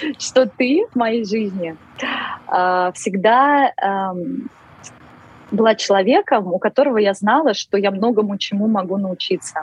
что ты в моей жизни а, всегда была человеком, у которого я знала, что я многому чему могу научиться.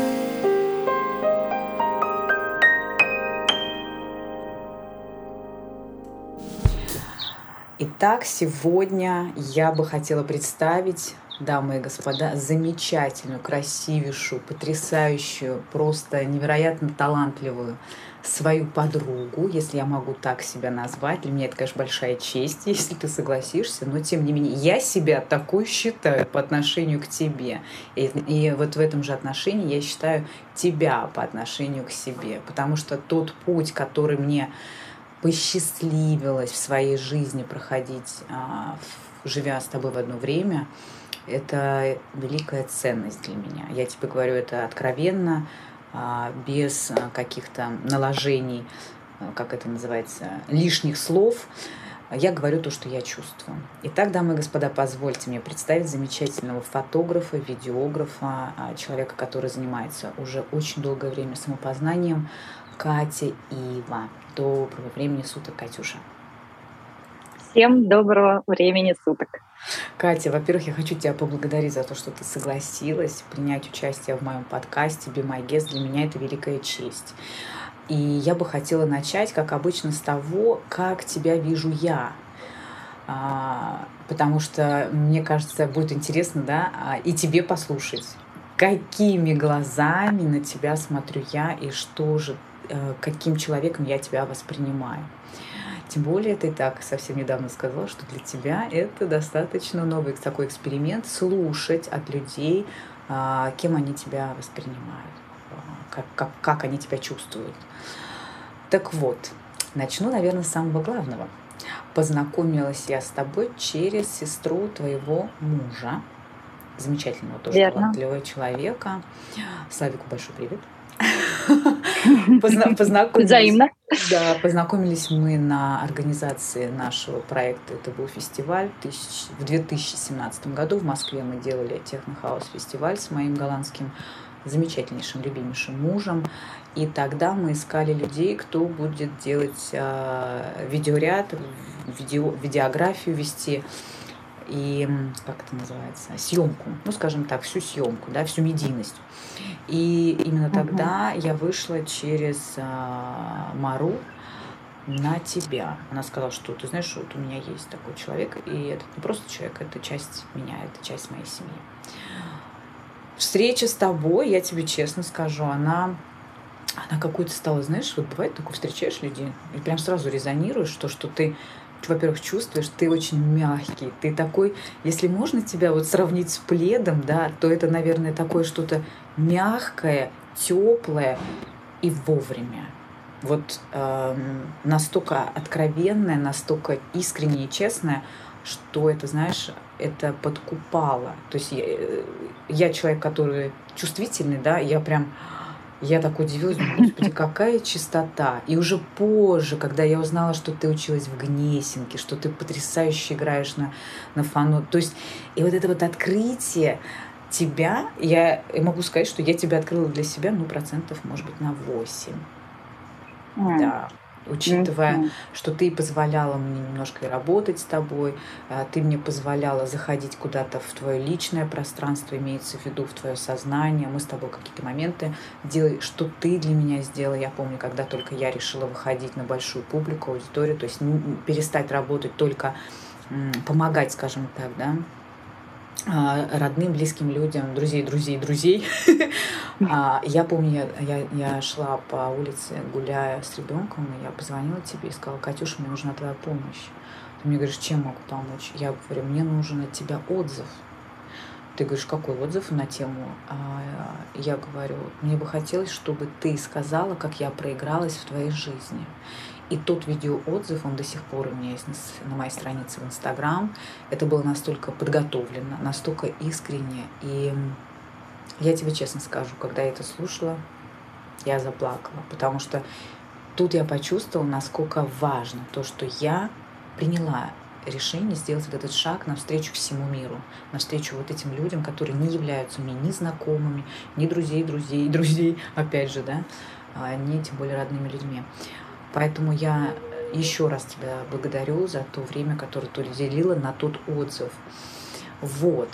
Итак, сегодня я бы хотела представить, дамы и господа, замечательную, красивейшую, потрясающую, просто невероятно талантливую свою подругу, если я могу так себя назвать. Для меня это, конечно, большая честь, если ты согласишься, но тем не менее я себя такой считаю по отношению к тебе. И, и вот в этом же отношении я считаю тебя по отношению к себе, потому что тот путь, который мне посчастливилось в своей жизни проходить, а, живя с тобой в одно время, это великая ценность для меня. Я тебе говорю это откровенно, а, без а, каких-то наложений, как это называется, лишних слов. Я говорю то, что я чувствую. Итак, дамы и господа, позвольте мне представить замечательного фотографа, видеографа, человека, который занимается уже очень долгое время самопознанием, Катя Ива. Доброго времени суток, Катюша. Всем доброго времени суток. Катя, во-первых, я хочу тебя поблагодарить за то, что ты согласилась принять участие в моем подкасте «Be My Guest». Для меня это великая честь. И я бы хотела начать, как обычно, с того, как тебя вижу я. А, потому что, мне кажется, будет интересно, да, а, и тебе послушать, какими глазами на тебя смотрю я, и что же каким человеком я тебя воспринимаю. Тем более ты так совсем недавно сказала, что для тебя это достаточно новый такой эксперимент слушать от людей, а, кем они тебя воспринимают, а, как, как, как они тебя чувствуют. Так вот, начну, наверное, с самого главного. Познакомилась я с тобой через сестру твоего мужа, замечательного тоже Верно. талантливого человека. Славику большой привет. Познакомились. Взаимно. Да, познакомились мы на организации нашего проекта. Это был фестиваль в 2017 году. В Москве мы делали технохаус-фестиваль с моим голландским замечательнейшим, любимейшим мужем. И тогда мы искали людей, кто будет делать э, видеоряд, видео, видеографию вести и, как это называется, съемку, ну, скажем так, всю съемку, да, всю медийность. И именно угу. тогда я вышла через а, Мару на тебя. Она сказала, что ты знаешь, вот у меня есть такой человек, и это не просто человек, это часть меня, это часть моей семьи. Встреча с тобой, я тебе честно скажу, она она какой-то стала, знаешь, вот бывает такое, встречаешь людей, и прям сразу резонируешь, то, что ты во-первых, чувствуешь, ты очень мягкий, ты такой, если можно тебя вот сравнить с пледом, да, то это, наверное, такое что-то мягкое, теплое и вовремя. Вот э, настолько откровенное, настолько искреннее и честное, что это, знаешь, это подкупало. То есть я, э, я человек, который чувствительный, да, я прям я так удивилась, господи, какая чистота. И уже позже, когда я узнала, что ты училась в Гнесинке, что ты потрясающе играешь на, на фану. То есть, и вот это вот открытие тебя, я могу сказать, что я тебя открыла для себя, ну, процентов, может быть, на 8. Mm. Да учитывая, mm-hmm. что ты позволяла мне немножко работать с тобой, а, ты мне позволяла заходить куда-то в твое личное пространство, имеется в виду в твое сознание, мы с тобой какие-то моменты делали, что ты для меня сделала. Я помню, когда только я решила выходить на большую публику, аудиторию, то есть перестать работать только помогать, скажем так, да, родным, близким людям, друзей, друзей, друзей. А, я помню, я, я шла по улице, гуляя с ребенком, и я позвонила тебе и сказала, Катюша, мне нужна твоя помощь. Ты мне говоришь, чем могу помочь? Я говорю, мне нужен от тебя отзыв. Ты говоришь, какой отзыв на тему? А я говорю, мне бы хотелось, чтобы ты сказала, как я проигралась в твоей жизни. И тот видеоотзыв, он до сих пор у меня есть на моей странице в Инстаграм. Это было настолько подготовлено, настолько искренне. И я тебе честно скажу, когда я это слушала, я заплакала, потому что тут я почувствовала, насколько важно то, что я приняла решение сделать вот этот шаг навстречу всему миру, навстречу вот этим людям, которые не являются мне ни знакомыми, ни друзей, друзей, друзей, опять же, да, а не тем более родными людьми. Поэтому я еще раз тебя благодарю за то время, которое ты уделила на тот отзыв. Вот.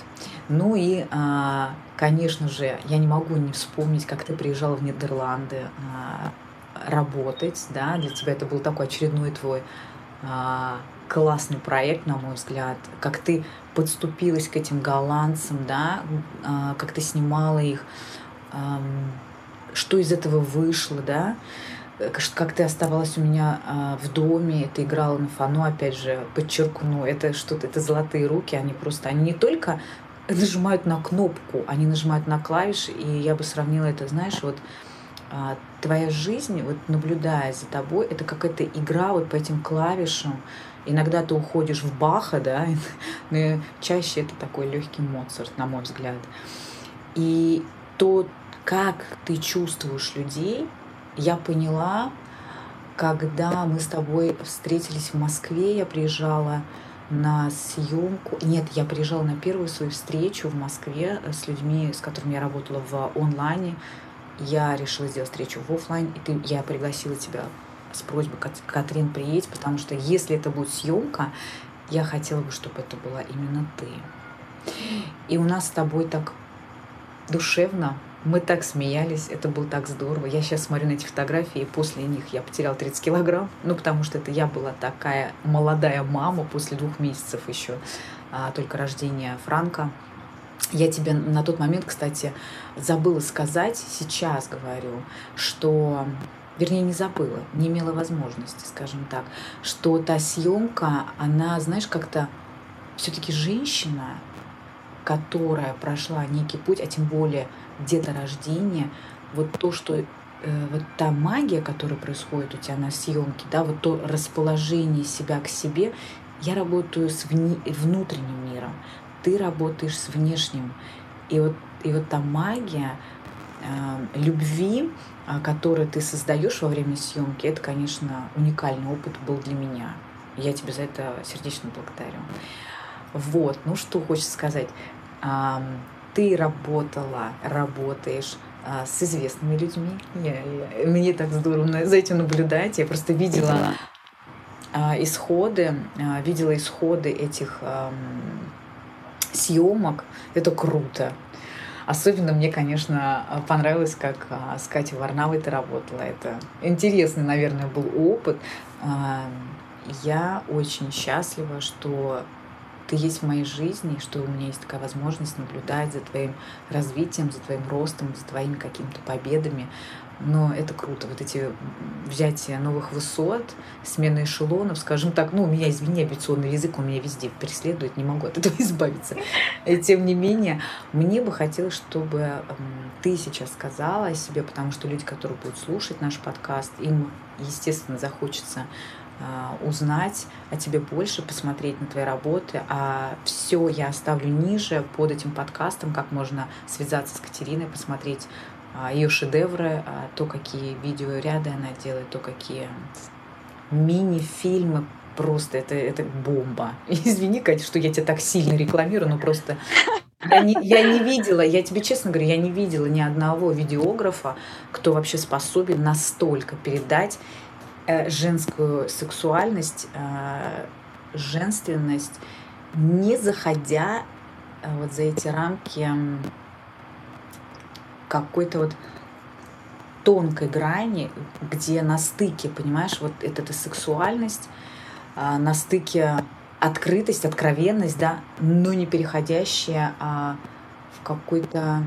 Ну и, а, конечно же, я не могу не вспомнить, как ты приезжала в Нидерланды а, работать, да, для тебя это был такой очередной твой а, классный проект, на мой взгляд, как ты подступилась к этим голландцам, да, как ты снимала их, что из этого вышло, да, как ты оставалась у меня а, в доме, ты играла на фану, опять же, подчеркну, это что-то, это золотые руки, они просто, они не только нажимают на кнопку, они нажимают на клавиши, и я бы сравнила это, знаешь, вот а, твоя жизнь, вот наблюдая за тобой, это какая-то игра вот по этим клавишам. Иногда ты уходишь в Баха, да, но чаще это такой легкий Моцарт, на мой взгляд. И то, как ты чувствуешь людей, я поняла, когда мы с тобой встретились в Москве, я приезжала на съемку. Нет, я приезжала на первую свою встречу в Москве с людьми, с которыми я работала в онлайне. Я решила сделать встречу в офлайн, и ты, я пригласила тебя с просьбой, Катрин, приедь, потому что если это будет съемка, я хотела бы, чтобы это была именно ты. И у нас с тобой так душевно мы так смеялись, это было так здорово. Я сейчас смотрю на эти фотографии, и после них я потеряла 30 килограмм. Ну, потому что это я была такая молодая мама после двух месяцев еще, а, только рождения Франка. Я тебе на тот момент, кстати, забыла сказать, сейчас говорю, что вернее, не забыла, не имела возможности, скажем так, что та съемка, она, знаешь, как-то все-таки женщина, которая прошла некий путь, а тем более деторождение, вот то, что э, вот та магия, которая происходит у тебя на съемке, да, вот то расположение себя к себе, я работаю с вне, внутренним миром, ты работаешь с внешним. И вот, и вот та магия э, любви, э, которую ты создаешь во время съемки, это, конечно, уникальный опыт был для меня. Я тебе за это сердечно благодарю. Вот, ну что хочется сказать ты работала, работаешь а, с известными людьми. Я, я, мне так здорово за этим наблюдать. Я просто видела а, исходы, а, видела исходы этих а, съемок. Это круто. Особенно мне, конечно, понравилось, как а, с Катей Варнавой ты работала. Это интересный, наверное, был опыт. Я очень счастлива, что ты есть в моей жизни, что у меня есть такая возможность наблюдать за твоим развитием, за твоим ростом, за твоими какими-то победами. Но это круто, вот эти взятия новых высот, смена эшелонов, скажем так, ну, у меня, извини, авиационный язык, он меня везде преследует, не могу от этого избавиться. И тем не менее, мне бы хотелось, чтобы ты сейчас сказала о себе, потому что люди, которые будут слушать наш подкаст, им, естественно, захочется узнать о тебе больше, посмотреть на твои работы. А все я оставлю ниже под этим подкастом, как можно связаться с Катериной, посмотреть а, ее шедевры, а, то, какие видеоряды она делает, то, какие мини-фильмы. Просто это, это бомба. Извини, Катя, что я тебя так сильно рекламирую, но просто я не, я не видела, я тебе честно говорю, я не видела ни одного видеографа, кто вообще способен настолько передать женскую сексуальность, э, женственность, не заходя э, вот за эти рамки какой-то вот тонкой грани, где на стыке, понимаешь, вот эта, эта сексуальность, на стыке открытость, откровенность, да, но не переходящая а, в какой-то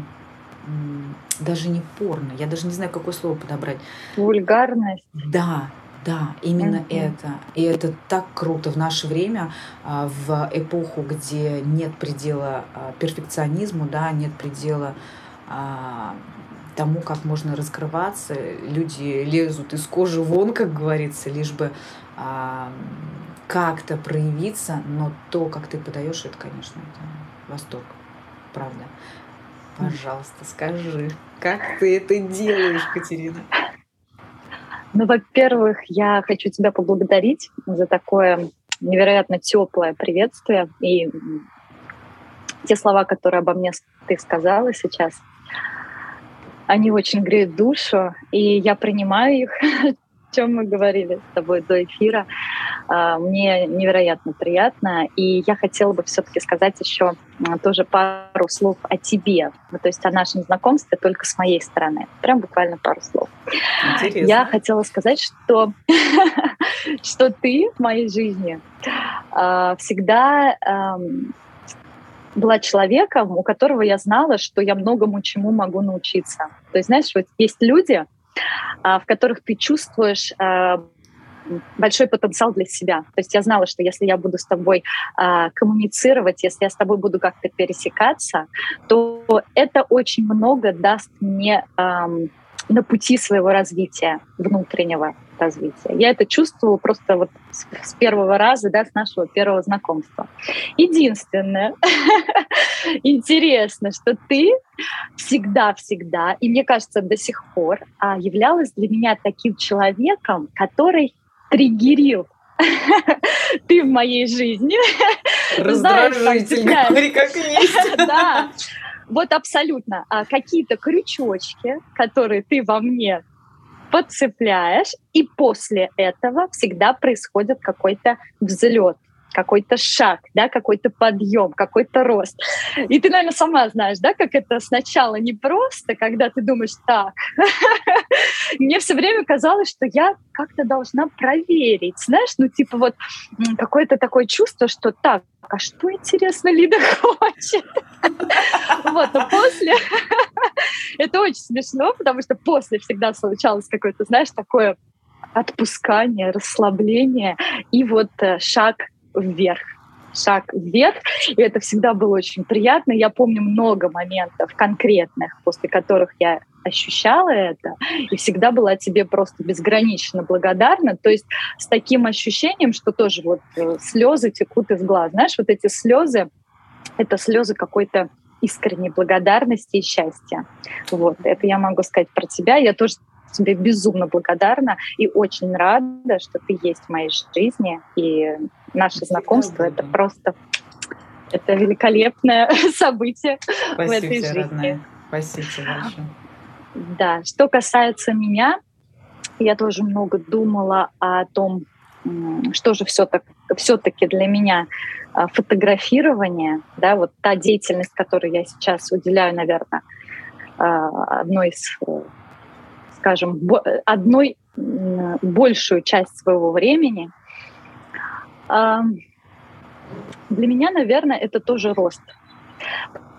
даже не порно, я даже не знаю, какое слово подобрать. Вульгарность. Да, да, именно mm-hmm. это. И это так круто в наше время, а, в эпоху, где нет предела а, перфекционизму, да, нет предела а, тому, как можно раскрываться. Люди лезут из кожи вон, как говорится, лишь бы как-то проявиться, но то, как ты подаешь, это, конечно, это восторг, правда. Пожалуйста, скажи, как ты это делаешь, Катерина? Ну, во-первых, я хочу тебя поблагодарить за такое невероятно теплое приветствие и те слова, которые обо мне ты сказала сейчас, они очень греют душу, и я принимаю их, чем мы говорили с тобой до эфира. А, мне невероятно приятно. И я хотела бы все-таки сказать еще тоже пару слов о тебе. То есть о нашем знакомстве только с моей стороны. Прям буквально пару слов. Интересно. Я хотела сказать, что, что ты в моей жизни а, всегда была человеком, у которого я знала, что я многому чему могу научиться. То есть, знаешь, вот есть люди, в которых ты чувствуешь а, большой потенциал для себя. То есть я знала, что если я буду с тобой э, коммуницировать, если я с тобой буду как-то пересекаться, то это очень много даст мне э, на пути своего развития, внутреннего развития. Я это чувствовала просто вот с, с первого раза, да, с нашего первого знакомства. Единственное, интересно, что ты всегда-всегда, и мне кажется, до сих пор а, являлась для меня таким человеком, который триггерил ты в моей жизни. Раздражитель, говори как есть. Да, вот абсолютно. А какие-то крючочки, которые ты во мне подцепляешь, и после этого всегда происходит какой-то взлет какой-то шаг, да, какой-то подъем, какой-то рост. И ты, наверное, сама знаешь, да, как это сначала непросто, когда ты думаешь, так, мне все время казалось, что я как-то должна проверить, знаешь, ну, типа вот какое-то такое чувство, что так, а что, интересно, Лида хочет? Вот, а после... Это очень смешно, потому что после всегда случалось какое-то, знаешь, такое отпускание, расслабление и вот э, шаг вверх шаг вверх, и это всегда было очень приятно. Я помню много моментов конкретных, после которых я ощущала это, и всегда была тебе просто безгранично благодарна. То есть с таким ощущением, что тоже вот э, слезы текут из глаз. Знаешь, вот эти слезы, это слезы какой-то искренней благодарности и счастья. Вот, это я могу сказать про тебя. Я тоже тебе безумно благодарна и очень рада, что ты есть в моей жизни. И наше знакомство — это просто это великолепное событие Спасибо в этой жизни. Родная. Спасибо большое. Да, что касается меня, я тоже много думала о том, что же все-таки все для меня а, фотографирование, да, вот та деятельность, которую я сейчас уделяю, наверное, а, одной из скажем, одной большую часть своего времени. Для меня, наверное, это тоже рост.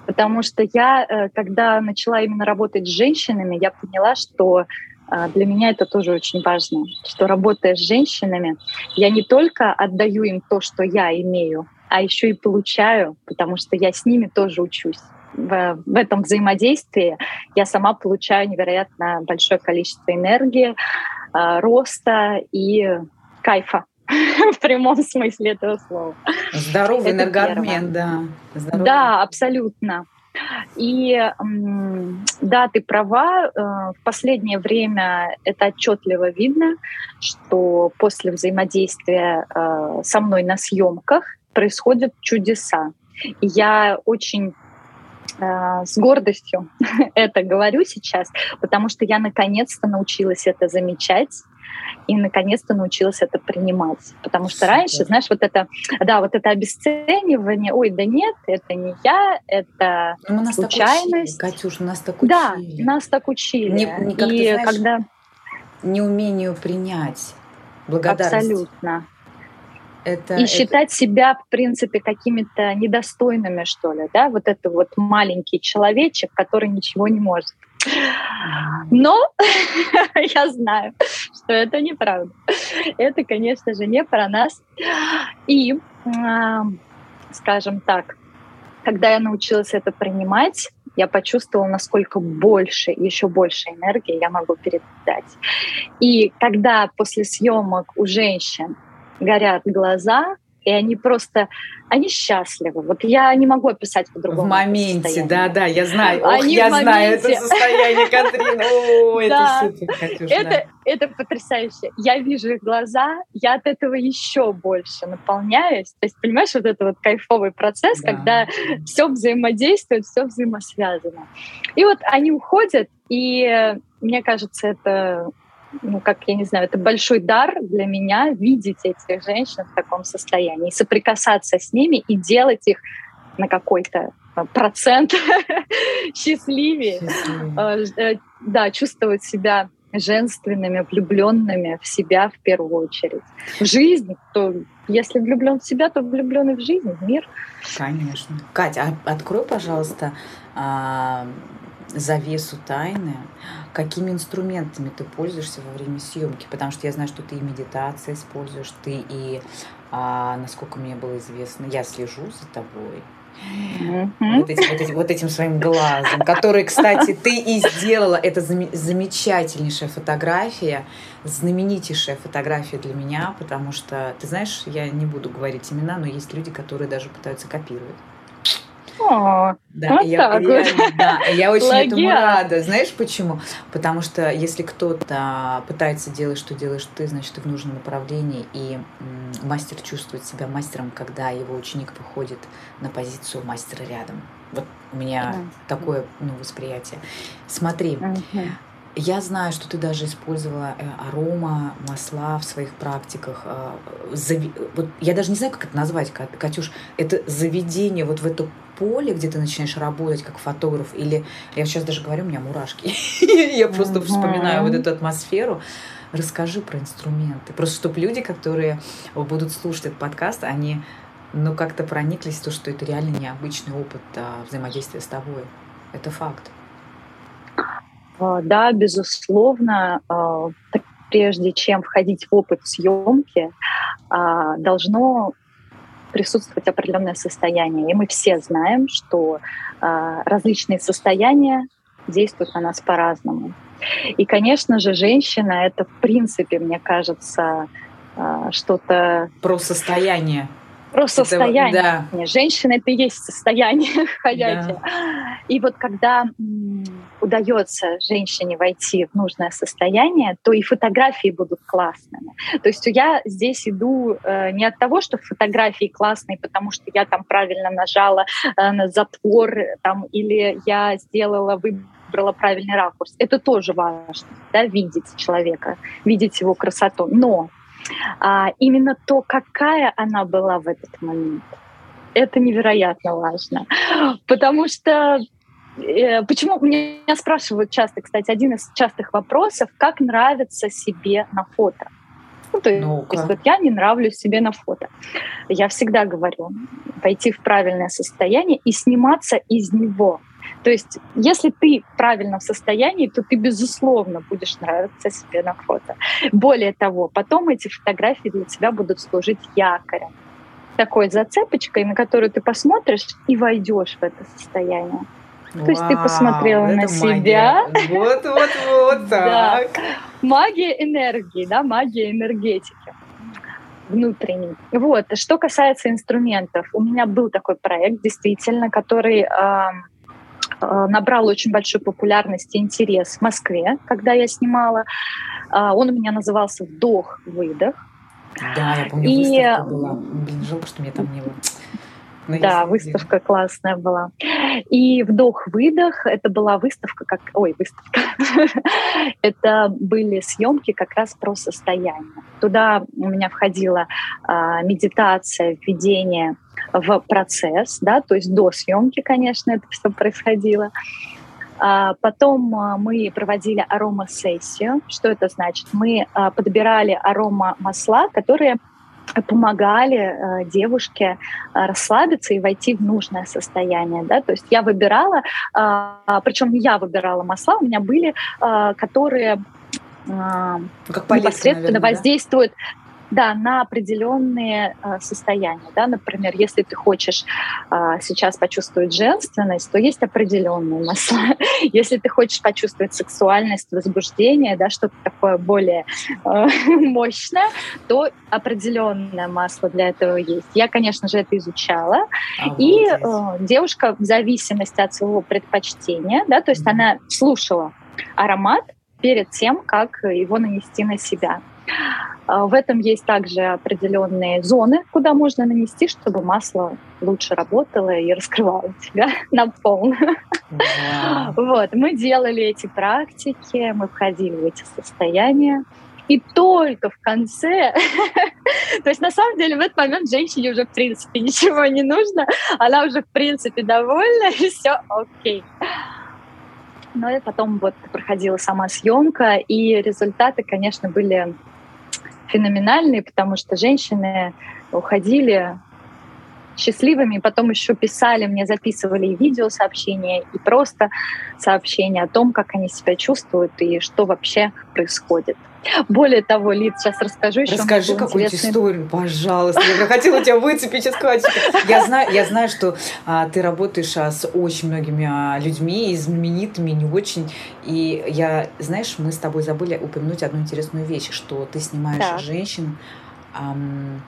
Потому что я, э, когда начала именно работать с женщинами, я поняла, что а, для меня это тоже очень важно, что работая с женщинами, я не только отдаю им то, что я имею, а еще и получаю, потому что я с ними тоже учусь в, в этом взаимодействии я сама получаю невероятно большое количество энергии, э, роста и кайфа в прямом смысле этого слова. Здоровый энергообмен, да. Здоровый. Да, абсолютно. И да, ты права, э, в последнее время это отчетливо видно, что после взаимодействия э, со мной на съемках происходят чудеса. И я очень Э, с гордостью это говорю сейчас, потому что я наконец-то научилась это замечать и наконец-то научилась это принимать. Потому что раньше, знаешь, вот это, да, вот это обесценивание, ой, да нет, это не я, это ну, нас случайность. Так учили, Катюш, нас так учили. Да, нас так учили. Не, не, как и знаешь, когда... Неумению принять благодарность. Абсолютно. Это, и это... считать себя, в принципе, какими-то недостойными, что ли, да, вот это вот маленький человечек, который ничего не может. Но я знаю, что это неправда. Это, конечно же, не про нас. И, скажем так, когда я научилась это принимать, я почувствовала, насколько больше, еще больше энергии я могу передать. И когда после съемок у женщин горят глаза, и они просто, они счастливы. Вот я не могу описать по-другому. В моменте, да, да, я знаю. Ох, они я знаю это состояние, Катрина. О, это супер, Катюш, это, это потрясающе. Я вижу их глаза, я от этого еще больше наполняюсь. То есть, понимаешь, вот это вот кайфовый процесс, да. когда все взаимодействует, все взаимосвязано. И вот они уходят, и мне кажется, это ну, как, я не знаю, это большой дар для меня видеть этих женщин в таком состоянии, соприкасаться с ними и делать их на какой-то э, процент счастливее, э, э, да, чувствовать себя женственными, влюбленными в себя в первую очередь. В жизнь, то если влюблен в себя, то влюблен и в жизнь, в мир. Конечно. Катя, а открой, пожалуйста, а, завесу тайны, какими инструментами ты пользуешься во время съемки, потому что я знаю, что ты и медитация используешь, ты и, а, насколько мне было известно, я слежу за тобой, Mm-hmm. Вот, этим, вот, этим, вот этим своим глазом, который, кстати, ты и сделала. Это замечательнейшая фотография, знаменитейшая фотография для меня, потому что, ты знаешь, я не буду говорить имена, но есть люди, которые даже пытаются копировать. О, да, вот я, так я, вот. да, я очень Плагиат. этому рада. Знаешь почему? Потому что если кто-то пытается делать, что делаешь ты, значит, ты в нужном направлении, и мастер чувствует себя мастером, когда его ученик выходит на позицию мастера рядом. Вот у меня mm. такое ну, восприятие. Смотри, mm-hmm. Я знаю, что ты даже использовала э, арома, масла в своих практиках. А, вот я даже не знаю, как это назвать, Катюш. Это заведение вот в это поле, где ты начинаешь работать как фотограф, или я сейчас даже говорю, у меня мурашки. Я просто вспоминаю вот эту атмосферу. Расскажи про инструменты. Просто чтобы люди, которые будут слушать этот подкаст, они ну, как-то прониклись в то, что это реально необычный опыт а, взаимодействия с тобой. Это факт. А, да, безусловно, а, прежде чем входить в опыт съемки, должно присутствовать определенное состояние. И мы все знаем, что различные состояния действуют на нас по-разному. И, конечно же, женщина — это, в принципе, мне кажется, что-то... Про состояние. Про состояние. Это, да. Женщина — это и есть состояние ходячее. Да. И вот когда удается женщине войти в нужное состояние, то и фотографии будут классными. То есть я здесь иду э, не от того, что фотографии классные, потому что я там правильно нажала э, на затвор, там, или я сделала выбрала правильный ракурс. Это тоже важно, да, видеть человека, видеть его красоту. Но а, именно то, какая она была в этот момент, это невероятно важно. Потому что Э, почему меня спрашивают часто, кстати, один из частых вопросов, как нравится себе на фото? Ну, то есть, ну вот я не нравлюсь себе на фото. Я всегда говорю, пойти в правильное состояние и сниматься из него. То есть, если ты в правильном состоянии, то ты, безусловно, будешь нравиться себе на фото. Более того, потом эти фотографии для тебя будут служить якорем, такой зацепочкой, на которую ты посмотришь и войдешь в это состояние. То есть ты посмотрела на себя. Вот, вот, вот так. Магия энергии, да, магия энергетики внутренней. Вот. Что касается инструментов, у меня был такой проект, действительно, который э, набрал очень большую популярность и интерес в Москве, когда я снимала. Э, он у меня назывался «Вдох-выдох». Да, я помню, и... выставка была. Блин, жалко, что меня там не было. Ну, да, выставка классная была. И вдох-выдох, это была выставка, как, ой, выставка, это были съемки как раз про состояние. Туда у меня входила а, медитация, введение в процесс, да, то есть до съемки, конечно, это все происходило. А потом а, мы проводили аромасессию. Что это значит? Мы подбирали арома масла, которые помогали э, девушке э, расслабиться и войти в нужное состояние. Да? То есть я выбирала, э, причем не я выбирала масла, у меня были, э, которые э, как непосредственно наверное, воздействуют да, на определенные э, состояния. Да? Например, если ты хочешь э, сейчас почувствовать женственность, то есть определенные масла. если ты хочешь почувствовать сексуальность, возбуждение, да, что-то такое более э, мощное, то определенное масло для этого есть. Я, конечно же, это изучала. А и э, девушка в зависимости от своего предпочтения, да, то есть mm-hmm. она слушала аромат перед тем, как его нанести на себя. А, в этом есть также определенные зоны, куда можно нанести, чтобы масло лучше работало и раскрывало тебя на полную. Yeah. Вот, мы делали эти практики, мы входили в эти состояния. И только в конце, то есть на самом деле в этот момент женщине уже в принципе ничего не нужно, она уже в принципе довольна, и все окей. Но и потом вот проходила сама съемка, и результаты, конечно, были феноменальные, потому что женщины уходили счастливыми, потом еще писали мне, записывали и видеосообщения, и просто сообщения о том, как они себя чувствуют и что вообще происходит. Более того, Лид, сейчас расскажу еще. Расскажи какую-нибудь интересный... историю, пожалуйста. Я хотела тебя выцепить из. Я знаю, я знаю, что а, ты работаешь а, с очень многими а, людьми, и знаменитыми, не очень. И я, знаешь, мы с тобой забыли упомянуть одну интересную вещь, что ты снимаешь так. женщин ам,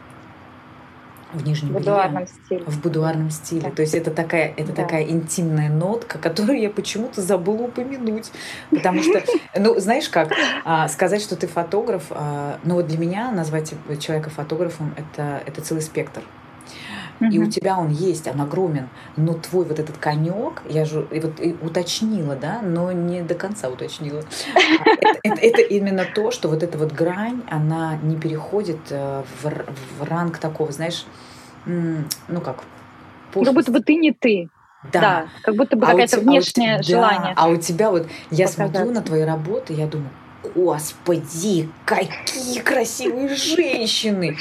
в нижнем в будуарном стиле. В будуарном стиле. Да. То есть это такая, это да. такая интимная нотка, которую я почему-то забыла упомянуть. Потому что, ну, знаешь как, а, сказать, что ты фотограф, а, ну вот для меня назвать человека фотографом это, это целый спектр. И у тебя он есть, он огромен, но твой вот этот конек, я же вот и уточнила, да, но не до конца уточнила. Это, это, именно то, что вот эта вот грань, она не переходит э, в, ранг такого, знаешь, ну как. Как будто бы ты не ты. Да. да как будто бы а какое-то внешнее а желание. Да, а у тебя вот, я смотрю на твои работы, я думаю, господи, какие красивые женщины!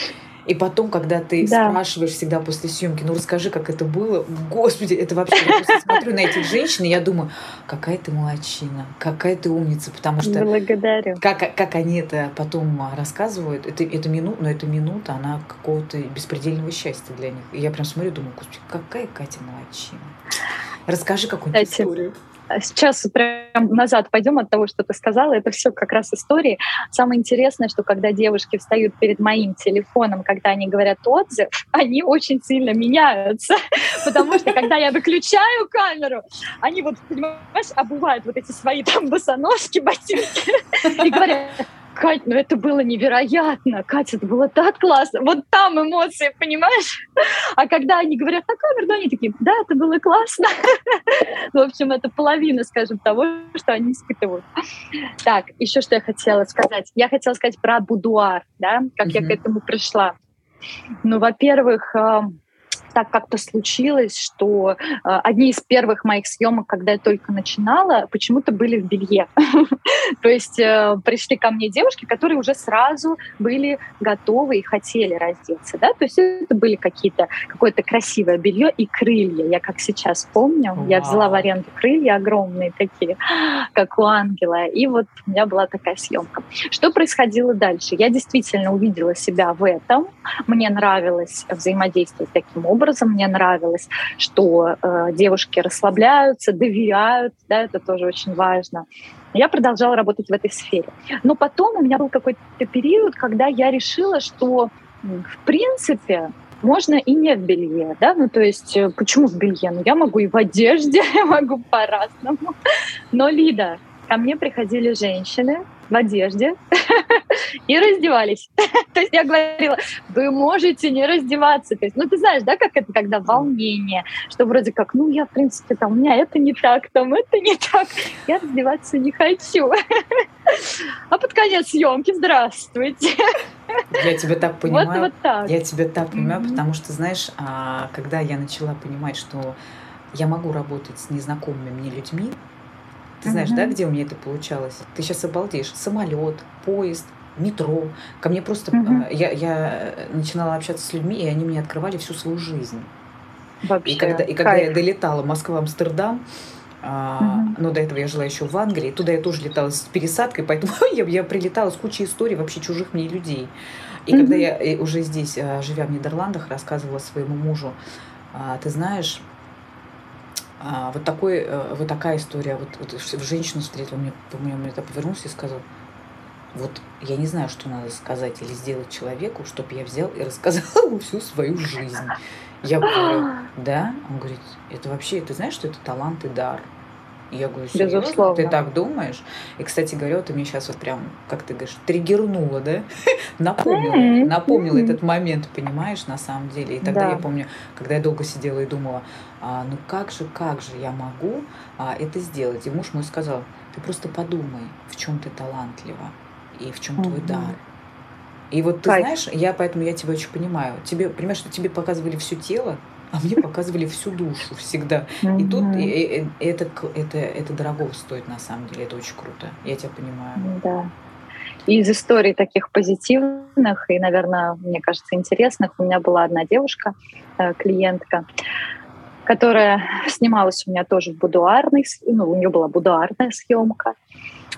И потом, когда ты да. спрашиваешь всегда после съемки, ну расскажи, как это было. Господи, это вообще, я просто смотрю на этих женщин, и я думаю, какая ты молочина, какая ты умница, потому что... Благодарю. Как, как они это потом рассказывают, это, это минута, но эта минута, она какого-то беспредельного счастья для них. И я прям смотрю, думаю, господи, какая Катя молочина. Расскажи какую-нибудь историю. А сейчас прям назад пойдем от того, что ты сказала, это все как раз истории. Самое интересное, что когда девушки встают перед моим телефоном, когда они говорят отзыв, они очень сильно меняются, потому что когда я выключаю камеру, они вот, понимаешь, обувают вот эти свои там босоножки, ботинки и говорят, Кать, ну это было невероятно. Катя, это было так классно. Вот там эмоции, понимаешь? А когда они говорят на камеру, да, они такие, да, это было классно. В общем, это половина, скажем, того, что они испытывают. Так, еще что я хотела сказать. Я хотела сказать про будуар, да, как я к этому пришла. Ну, во-первых, так как-то случилось, что э, одни из первых моих съемок, когда я только начинала, почему-то были в белье. То есть э, пришли ко мне девушки, которые уже сразу были готовы и хотели раздеться. Да? То есть это были какие-то какое-то красивое белье и крылья. Я как сейчас помню, я взяла в аренду крылья огромные такие, как у ангела. И вот у меня была такая съемка. Что происходило дальше? Я действительно увидела себя в этом. Мне нравилось взаимодействовать таким образом образом мне нравилось, что э, девушки расслабляются, доверяют, да, это тоже очень важно. Я продолжала работать в этой сфере. Но потом у меня был какой-то период, когда я решила, что в принципе можно и не в белье, да, ну то есть э, почему в белье? Ну я могу и в одежде, я могу по-разному. Но Лида, ко мне приходили женщины, в одежде и раздевались. То есть я говорила, вы можете не раздеваться. То есть, ну, ты знаешь, да, как это, когда волнение, что вроде как, ну, я, в принципе, там, у меня это не так, там, это не так, я раздеваться не хочу. А под конец съемки, здравствуйте. Я тебя так понимаю. Вот, вот так. Я тебя так понимаю, mm-hmm. потому что, знаешь, а, когда я начала понимать, что я могу работать с незнакомыми мне людьми, ты знаешь, угу. да, где у меня это получалось? Ты сейчас обалдеешь. Самолет, поезд, метро. Ко мне просто... Э, Я, я начинала общаться с людьми, и они мне открывали всю свою жизнь. И Вообще, когда, и когда я долетала Москва-Амстердам, а, Мгм. но до этого я жила еще в Англии, туда я тоже летала с пересадкой, поэтому я, я прилетала с кучей историй вообще чужих мне людей. И когда Мгм. я уже здесь, а, живя в Нидерландах, рассказывала своему мужу, а, ты знаешь, а, вот, такой, э, вот такая история, вот, вот женщину встретила, мне, по-моему, так повернулся и сказал, вот я не знаю, что надо сказать или сделать человеку, чтобы я взял и рассказал ему всю свою жизнь. Я говорю, да? Он говорит, это вообще, ты знаешь, что это талант и дар? Я говорю, серьезно? Безусловно. Ты так думаешь? И, кстати говоря, вот ты мне сейчас вот прям, как ты говоришь, триггернула, да? Напомнила, Мгм. напомнила Мгм. этот момент, понимаешь, на самом деле. И тогда Да. я помню, когда я долго сидела и думала, а, ну как же, как же я могу а, это сделать? И муж мой сказал, ты просто подумай, в чем ты талантлива и в чем твой дар. И вот ты Кайф. знаешь, я поэтому я тебя очень понимаю. Тебе, понимаешь, что тебе показывали все тело, а мне показывали всю душу всегда. И тут и- и- и это, это, это дорого стоит на самом деле, это очень круто. Я тебя понимаю. Да. И из историй таких позитивных и, наверное, мне кажется, интересных, у меня была одна девушка, э, клиентка, которая снималась у меня тоже в будуарной, ну, у нее была будуарная съемка.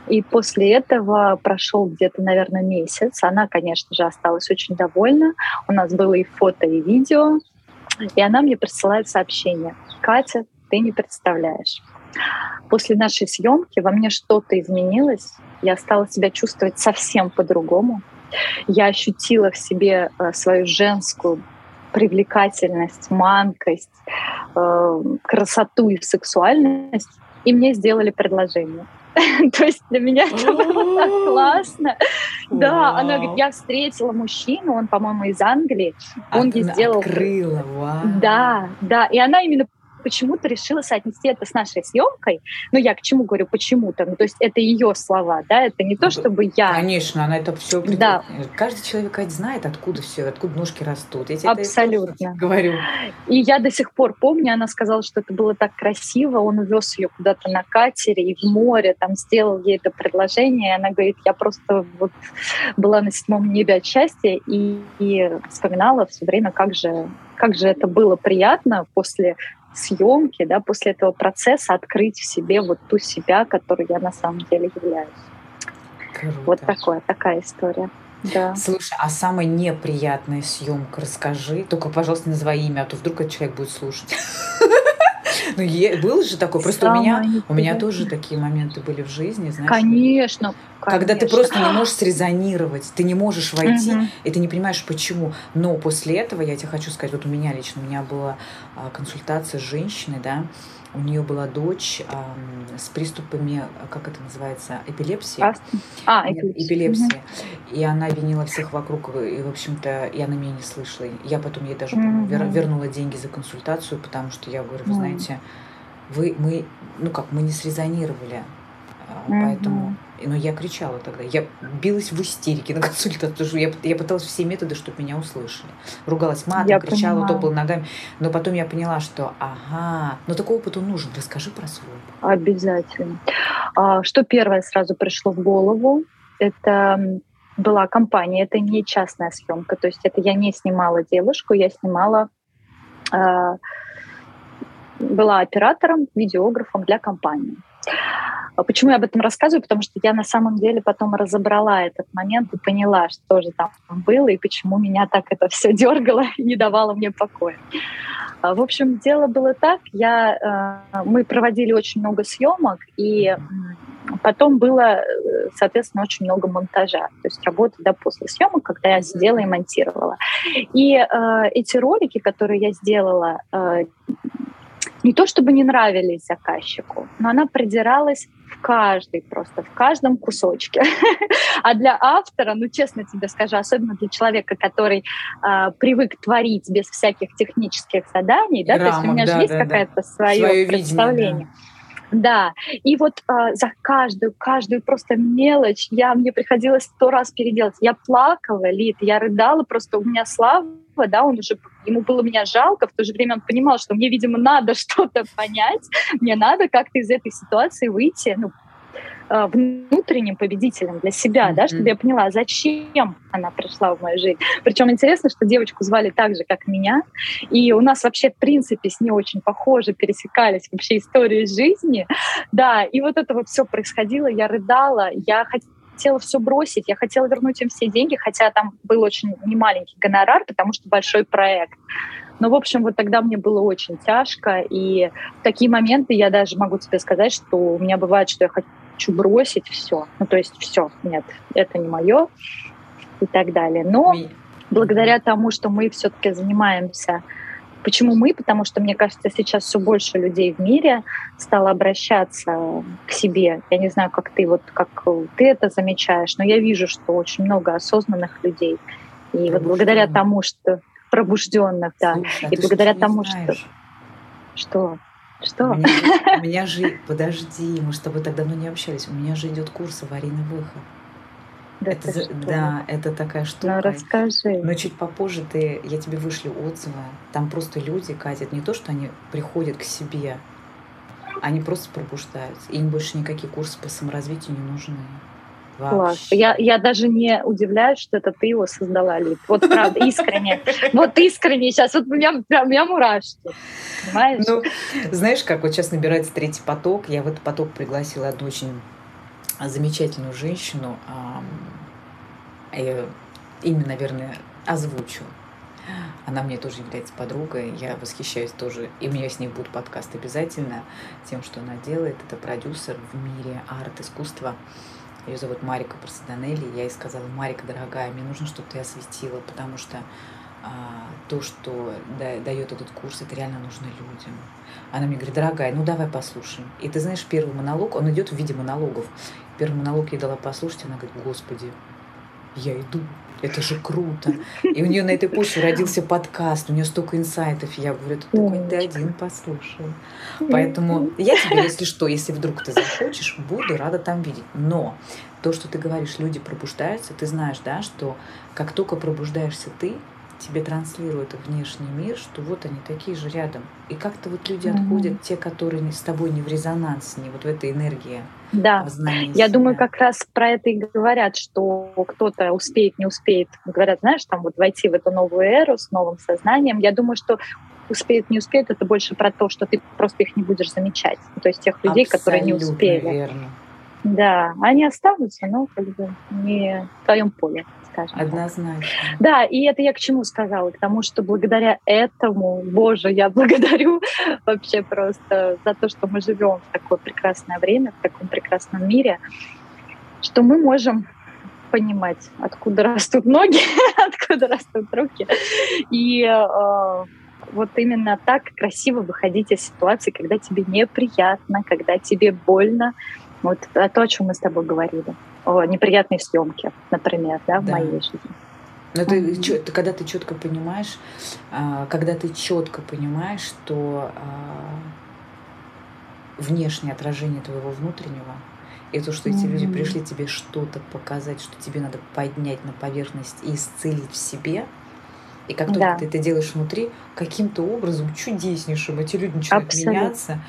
И после этого прошел где-то, наверное, месяц. Она, конечно же, осталась очень довольна. У нас было и фото, и видео. И она мне присылает сообщение. Катя, ты не представляешь. После нашей съемки во мне что-то изменилось. Я стала себя чувствовать совсем по-другому. Я ощутила в себе э, свою женскую привлекательность, манкость, э, красоту и сексуальность. И мне сделали предложение. То есть для меня это было так классно. Да, она говорит, я встретила мужчину, он, по-моему, из Англии. Он ей сделал... Открыла. Да, да. И она именно почему-то решила соотнести это с нашей съемкой. Ну, я к чему говорю почему-то? Ну, то есть это ее слова, да, это не то, чтобы я... Конечно, она это все Да. Каждый человек знает, откуда все, откуда ножки растут. Я тебе это Абсолютно. тоже говорю. И я до сих пор помню, она сказала, что это было так красиво, он увез ее куда-то на катере и в море, там сделал ей это предложение, и она говорит, я просто вот была на седьмом небе от счастья и, и вспоминала все время, как же, как же это было приятно после съемки, да, после этого процесса открыть в себе вот ту себя, которой я на самом деле являюсь. Круто. Вот такое, такая история. Да. Слушай, а самая неприятная съемка, расскажи. Только, пожалуйста, называй имя, а то вдруг этот человек будет слушать. Ну, е- было же такое. Просто у меня, у меня тоже такие моменты были в жизни, знаешь. Конечно, Когда ты просто не можешь срезонировать, ты не можешь войти, и ты не понимаешь, почему. Но после этого, я тебе хочу сказать, вот у меня лично, у меня была а, консультация с женщиной, да, у нее была дочь ам, с приступами, а, как это называется, эпилепсии. А, Нет, эпилепсия. эпилепсия. И она винила всех вокруг, и, в общем-то, и она меня не слышала. Я потом ей даже по-моему, вер- вернула деньги за консультацию, потому что я говорю, вы знаете, вы, мы, ну как, мы не срезонировали, Мгм. поэтому... Но я кричала тогда, я билась в истерике на консультацию, я, я пыталась все методы, чтобы меня услышали. Ругалась матом, Я кричала, понимаю. топала ногами. Но потом я поняла, что ага, но такой опыт он нужен. Расскажи про свой. Обязательно. А, Что первое сразу пришло в голову? Это была компания, это не частная съемка, то есть это я не снимала девушку, я снимала, а, была оператором, видеографом для компании. А Почему я об этом рассказываю? Потому что я на самом деле потом разобрала этот момент и поняла, что же там было и почему меня так это все дергало и не давало мне покоя. А, В общем, дело было так. Я, э, мы проводили очень много съемок, и потом было, э, соответственно, очень много монтажа. То есть работы да, после съемок, когда я сидела и монтировала. И э, эти ролики, которые я сделала, не то чтобы не нравились заказчику, но она придиралась в каждый просто, в каждом кусочке. А для автора, ну честно тебе скажу, особенно для человека, который а, привык творить без всяких технических заданий, да, то есть у меня же есть да, да. какое-то свое видение, представление. Да, и вот а, за каждую, каждую просто мелочь я мне приходилось сто раз переделать. Я плакала, Лид, я рыдала, просто у меня Слава, да, он уже, ему было меня жалко, в то же время он понимал, что мне, видимо, надо что-то понять, мне надо как-то из этой ситуации выйти, ну, э, внутренним победителем для себя, mm-hmm. да, чтобы я поняла, зачем она пришла в мою жизнь. Причем интересно, что девочку звали так же, как меня, и у нас вообще в принципе с ней очень похоже пересекались вообще истории жизни, да, и вот это вот все происходило, я рыдала, я хотела все бросить, я хотела вернуть им все деньги, хотя там был очень немаленький гонорар, потому что большой проект. Но, в общем, вот тогда мне было очень тяжко, и в такие моменты я даже могу тебе сказать, что у меня бывает, что я хочу бросить все. Ну, то есть все, нет, это не мое и так далее. Но благодаря тому, что мы все-таки занимаемся Почему мы? Потому что, мне кажется, сейчас все больше людей в мире стало обращаться к себе. Я не знаю, как ты, вот, как ты это замечаешь, но я вижу, что очень много осознанных людей. И вот благодаря тому, что пробужденных, да. Слушай, а и благодаря тому, что... Что? Что? У меня, у меня же... Подожди, мы с тобой так давно не общались. У меня же идет курс аварийный выход. Да, это, за... да, это такая штука. Ну, расскажи. Но чуть попозже ты, я тебе вышлю отзывы. Там просто люди, Катя, не то, что они приходят к себе, они просто пробуждаются. Им больше никакие курсы по саморазвитию не нужны. Класс. Я, я даже не удивляюсь, что это ты его создала, Лид. Вот правда, искренне. Вот искренне сейчас. Вот у меня, у меня мурашки. Понимаешь? Ну, знаешь, как вот сейчас набирается третий поток. Я в этот поток пригласила одну очень замечательную женщину. Я имя, наверное, озвучу. Она мне тоже является подругой. Я восхищаюсь тоже. И у меня с ней будет подкаст обязательно тем, что она делает. Это продюсер в мире арт-искусства. Ее зовут Марика Парсадонелли. Я ей сказала, Марика, дорогая, мне нужно, чтобы ты осветила, потому что а, то, что да, дает этот курс, это реально нужно людям. Она мне говорит, дорогая, ну давай послушаем. И ты знаешь, первый монолог, он идет в виде монологов. Первый монолог я дала послушать, она говорит, господи, я иду, это же круто. И у нее на этой почве родился подкаст, у нее столько инсайтов. Я говорю, ты такой, ты один послушай. Поэтому я тебе, если что, если вдруг ты захочешь, буду рада там видеть. Но то, что ты говоришь, люди пробуждаются, ты знаешь, да, что как только пробуждаешься ты, тебе транслирует внешний мир, что вот они такие же рядом. И как-то вот люди mm-hmm. отходят, те, которые с тобой не в резонанс, не вот в этой энергии. Да, я думаю, как раз про это и говорят, что кто-то успеет, не успеет. Говорят, знаешь, там вот войти в эту новую эру с новым сознанием. Я думаю, что успеет, не успеет, это больше про то, что ты просто их не будешь замечать. То есть тех людей, Абсолютно которые не успели. Верно. Да, они останутся, но как бы не в твоем поле скажем. Однозначно. Да, и это я к чему сказала? К тому, что благодаря этому, Боже, я благодарю вообще просто за то, что мы живем в такое прекрасное время, в таком прекрасном мире, что мы можем понимать, откуда растут ноги, откуда растут руки. И э, вот именно так красиво выходить из ситуации, когда тебе неприятно, когда тебе больно. Вот то, о чем мы с тобой говорили неприятные съемки, например, да, в да. моей жизни. Но ты, mm-hmm. когда ты четко понимаешь, а, когда ты четко понимаешь, что а, внешнее отражение твоего внутреннего, и то, что эти mm-hmm. люди пришли тебе что-то показать, что тебе надо поднять на поверхность и исцелить в себе, и как только да. ты это делаешь внутри, каким-то образом чудеснейшим эти люди начинают Абсолютно. меняться,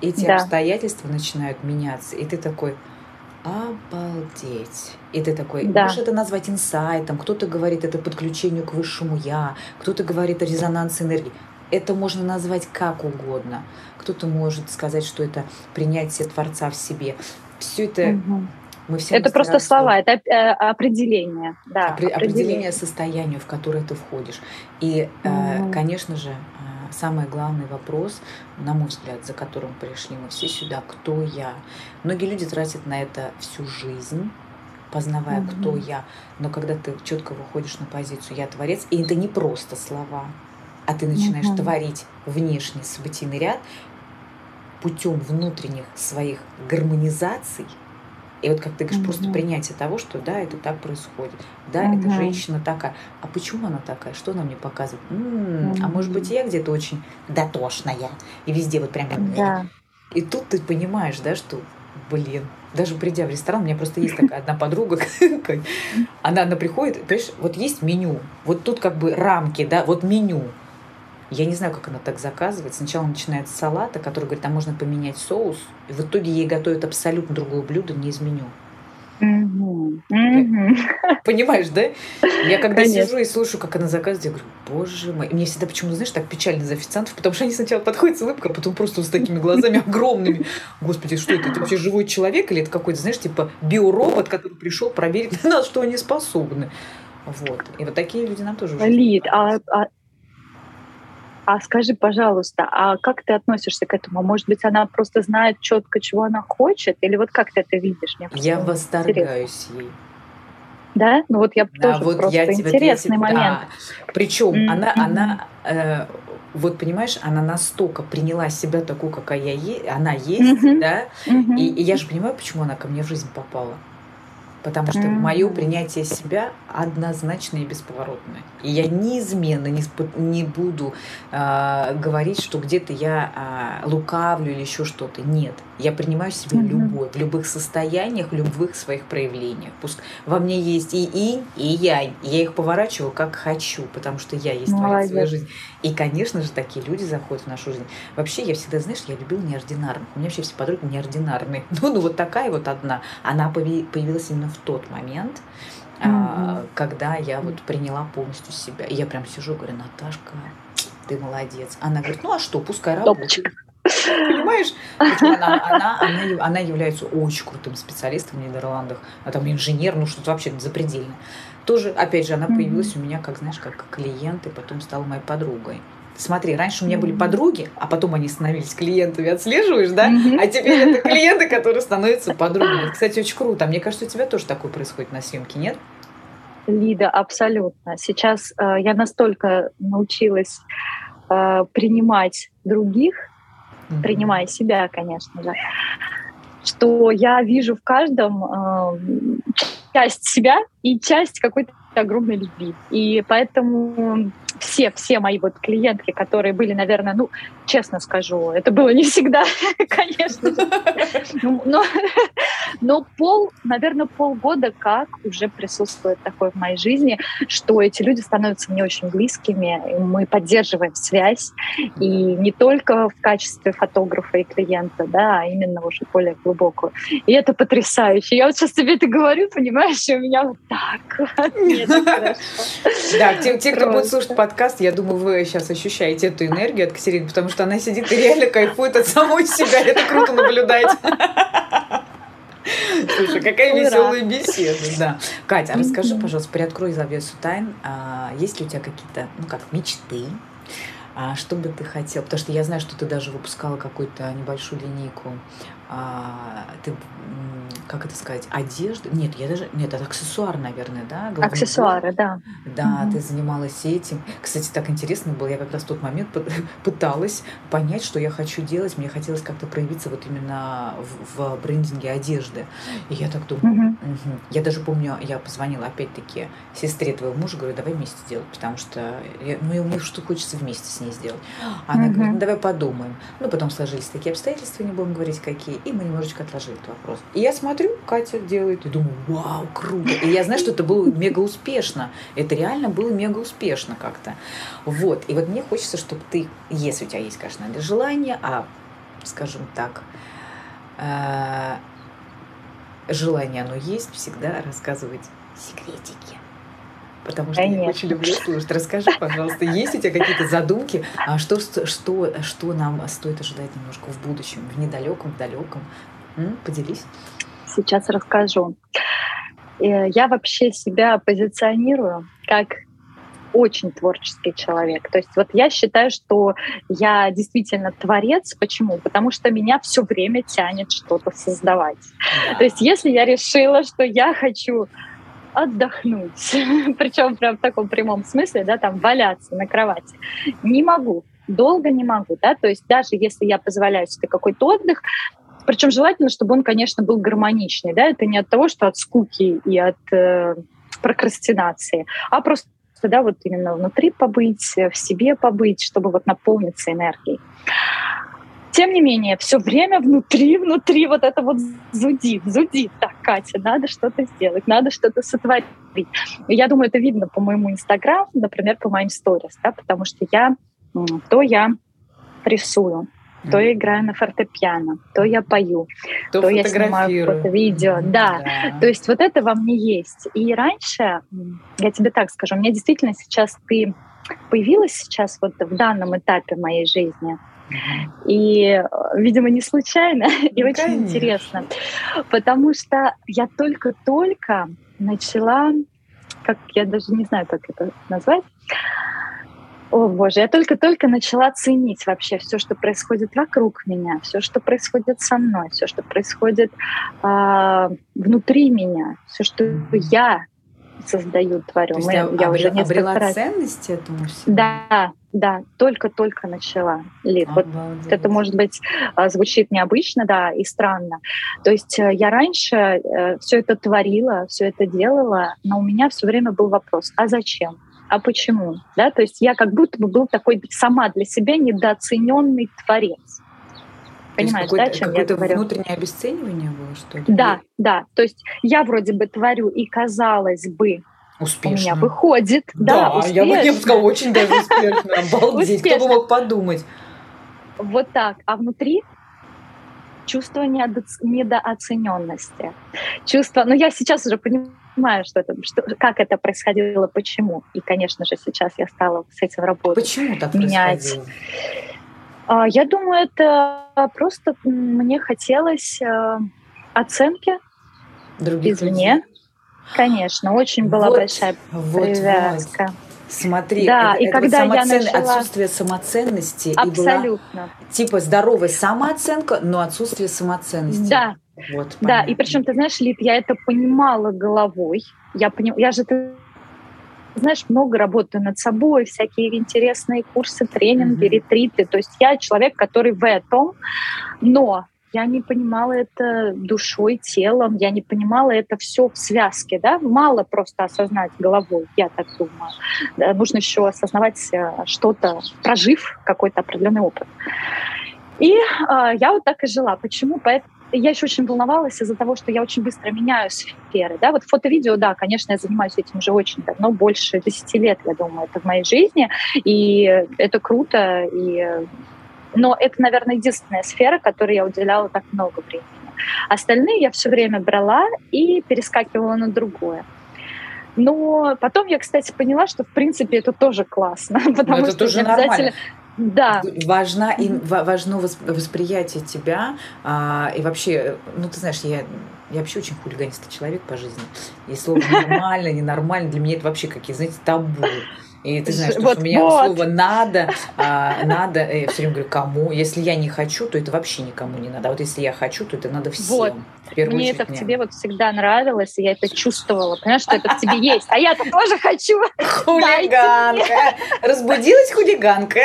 эти да. обстоятельства начинают меняться, и ты такой, Обалдеть. И ты такой, да. можешь это назвать инсайтом, кто-то говорит это подключению к высшему я, кто-то говорит о резонансе энергии. Это можно назвать как угодно. Кто-то может сказать, что это принятие Творца в себе. Все это угу. мы все. Это просто слова, это э, определение. Да, определение. определение состоянию, в которое ты входишь. И, угу. конечно же, самый главный вопрос, на мой взгляд, за которым пришли мы все сюда, кто я. Многие люди тратят на это всю жизнь, познавая, mm-hmm. кто я. Но когда ты четко выходишь на позицию «я творец», и это не просто слова, а ты начинаешь mm-hmm. творить внешний событийный ряд путем внутренних своих гармонизаций – и вот как ты говоришь, mm-hmm. просто принятие того, что да, это так происходит. Да, mm-hmm. эта женщина такая. А почему она такая? Что она мне показывает? М-м, mm-hmm. А может быть, я где-то очень дотошная. И везде вот прям... Да. И тут ты понимаешь, да, что, блин, даже придя в ресторан, у меня просто есть такая одна подруга, она, она приходит, понимаешь, вот есть меню, вот тут как бы рамки, да, вот меню. Я не знаю, как она так заказывает. Сначала начинается с салата, который говорит, а можно поменять соус. И в итоге ей готовят абсолютно другое блюдо, не из меню. Понимаешь, да? Я когда Конечно. сижу и слушаю, как она заказывает, я говорю, боже мой. мне всегда почему-то, знаешь, так печально за официантов, потому что они сначала подходят с улыбкой, а потом просто с такими глазами огромными. Господи, что это? Это вообще живой человек или это какой-то, знаешь, типа биоробот, который пришел проверить на нас, что они способны? Вот. И вот такие люди нам тоже уже... Лид, а, а а скажи, пожалуйста, а как ты относишься к этому? Может быть, она просто знает четко, чего она хочет? Или вот как ты это видишь? Мне я восторгаюсь ей. Да? Ну вот я да, тоже вот просто я интересный тебя, момент. Да. Причем mm-hmm. она, она э, вот понимаешь, она настолько приняла себя такую, какая я е- она есть, mm-hmm. да, mm-hmm. И, и я же понимаю, почему она ко мне в жизнь попала потому что mm-hmm. мое принятие себя однозначно и бесповоротное. И я неизменно не, не буду э, говорить, что где-то я э, лукавлю или еще что-то. Нет. Я принимаю себя mm-hmm. любой, в любых состояниях, в любых своих проявлениях. Пусть во мне есть и инь, и янь. Я их поворачиваю как хочу, потому что я есть Молодец. твоя жизнь. И, конечно же, такие люди заходят в нашу жизнь. Вообще, я всегда, знаешь, я любила неординарных. У меня вообще все подруги неординарные. Ну, ну вот такая вот одна. Она появилась именно в тот момент, mm-hmm. когда я вот приняла полностью себя. И я прям сижу и говорю, Наташка, ты молодец. Она говорит, ну а что, пускай работает. Понимаешь? Она, она, она, она является очень крутым специалистом в Нидерландах. А там инженер, ну что-то вообще запредельно. Тоже, опять же, она появилась у меня, как, знаешь, как клиент, и потом стала моей подругой. Смотри, раньше у меня были подруги, а потом они становились клиентами, отслеживаешь, да? А теперь это клиенты, которые становятся подругами. Кстати, очень круто. Мне кажется, у тебя тоже такое происходит на съемке, нет? Лида, абсолютно. Сейчас э, я настолько научилась э, принимать других, mm-hmm. принимая себя, конечно же, что я вижу в каждом э, часть себя и часть какой-то огромной любви. И поэтому все, все мои вот клиентки, которые были, наверное, ну, честно скажу, это было не всегда, конечно. Ну, но, но пол, наверное, полгода как уже присутствует такое в моей жизни, что эти люди становятся мне очень близкими, мы поддерживаем связь, и не только в качестве фотографа и клиента, да, а именно уже более глубокую. И это потрясающе. Я вот сейчас тебе это говорю, понимаешь, и у меня вот так. Да, те, кто будет слушать подкаст, я думаю, вы сейчас ощущаете эту энергию от Катерины, потому что она сидит и реально кайфует от самой себя. Это круто наблюдать. Слушай, какая Ура. веселая беседа, да. Катя, а расскажи, пожалуйста, приоткрой завесу тайн. А, есть ли у тебя какие-то, ну как, мечты? А что бы ты хотел? Потому что я знаю, что ты даже выпускала какую-то небольшую линейку а, ты, как это сказать, одежда? Нет, я даже, нет, это аксессуар, наверное, да? Головной Аксессуары, да. Да, угу. ты занималась этим. Кстати, так интересно было, я как раз в тот момент пыталась понять, что я хочу делать. Мне хотелось как-то проявиться вот именно в, в брендинге одежды. И я так думаю, угу. Угу. я даже помню, я позвонила опять-таки сестре твоего мужа, говорю, давай вместе делать, потому что, я, ну, мне что хочется вместе с ней сделать. Она угу. говорит, ну, давай подумаем. Ну, потом сложились такие обстоятельства, не будем говорить, какие и мы немножечко отложили этот вопрос. И я смотрю, Катя делает, и думаю, вау, круто. И я знаю, что это было мега успешно. Это реально было мега успешно как-то. Вот. И вот мне хочется, чтобы ты, если у тебя есть, конечно, желание, а, скажем так, э, желание оно есть, всегда рассказывать секретики потому что Конечно. я очень люблю слушать. Расскажи, пожалуйста, есть у тебя какие-то задумки, а что, что, что нам стоит ожидать немножко в будущем, в недалеком, в далеком? М? Поделись. Сейчас расскажу. Э, я вообще себя позиционирую как очень творческий человек. То есть вот я считаю, что я действительно творец. Почему? Потому что меня все время тянет что-то создавать. Да. То есть если я решила, что я хочу отдохнуть, причем прям в таком прямом смысле, да, там валяться на кровати. Не могу, долго не могу, да, то есть даже если я позволяю себе какой-то отдых, причем желательно, чтобы он, конечно, был гармоничный, да, это не от того, что от скуки и от э, прокрастинации, а просто да, вот именно внутри побыть, в себе побыть, чтобы вот наполниться энергией. Тем не менее, все время внутри, внутри вот это вот зудит, зудит. Так, Катя, надо что-то сделать, надо что-то сотворить. Я думаю, это видно по моему Инстаграм, например, по моим сторис, да, потому что я то я рисую, то я играю на фортепиано, то я пою, то, то я снимаю фото-видео. Да. да, то есть вот это во мне есть. И раньше, я тебе так скажу, у меня действительно сейчас ты появилась сейчас вот в данном этапе моей жизни. И, видимо, не случайно, и ну, очень конечно. интересно, потому что я только-только начала, как я даже не знаю, как это назвать, о боже, я только-только начала ценить вообще все, что происходит вокруг меня, все, что происходит со мной, все, что происходит э, внутри меня, все, что я создаю, творю. Мы, я уже обрела раз... ценность этому всему? Да, да, только-только начала. Лид. Вот это, может быть, а, звучит необычно, да, и странно. То есть э, я раньше э, все это творила, все это делала, но у меня все время был вопрос, а зачем? А почему? Да, то есть я как будто бы был такой сама для себя недооцененный творец. Понимаешь, да, о чем я говорю? внутреннее обесценивание было, что ли? Да, да. То есть я вроде бы творю, и казалось бы, Успешно. У меня выходит. Да, да я, бы, я бы сказала, очень даже успешно. Обалдеть, кто бы мог подумать. Вот так. А внутри чувство недооцененности. Чувство, ну я сейчас уже понимаю, что это, что, как это происходило, почему. И, конечно же, сейчас я стала с этим работать. Почему так менять. происходило? А, я думаю, это просто мне хотелось э, оценки Других извне. Людей. Конечно, очень была вот, большая вот, привязка. Вот. Смотри, да, это, и это когда вот самоцен... я начала... отсутствие самоценности Абсолютно. и была типа здоровая самооценка, но отсутствие самоценности. Да, вот, да, и причем ты знаешь, Лид, я это понимала головой. Я поним... я же ты знаешь, много работаю над собой, всякие интересные курсы, тренинги, mm-hmm. ретриты. То есть я человек, который в этом, но я не понимала это душой, телом, я не понимала это все в связке, да, мало просто осознать головой, я так думаю. Да, нужно еще осознавать э, что-то, прожив какой-то определенный опыт. И э, я вот так и жила. Почему? Поэтому я еще очень волновалась из-за того, что я очень быстро меняю сферы. Да? Вот фото-видео, да, конечно, я занимаюсь этим уже очень давно, больше 10 лет, я думаю, это в моей жизни. И это круто. И... Но это, наверное, единственная сфера, которой я уделяла так много времени. Остальные я все время брала и перескакивала на другое. Но потом я, кстати, поняла, что в принципе это тоже классно, потому это что тоже обязательно нормально. Да. Важна, и, важно восприятие тебя. А, и вообще, ну, ты знаешь, я, я вообще очень хулиганистый человек по жизни. И слово нормально, ненормально, для меня это вообще какие, знаете, табу. И ты знаешь, вот, у меня вот. слово надо, а, надо, я все время говорю, кому. Если я не хочу, то это вообще никому не надо. А вот если я хочу, то это надо всем. Вот. Мне это в тебе вот всегда нравилось, и я это чувствовала. Понимаешь, что это в тебе есть. А я-то тоже хочу. Хулиганка. Разбудилась хулиганка.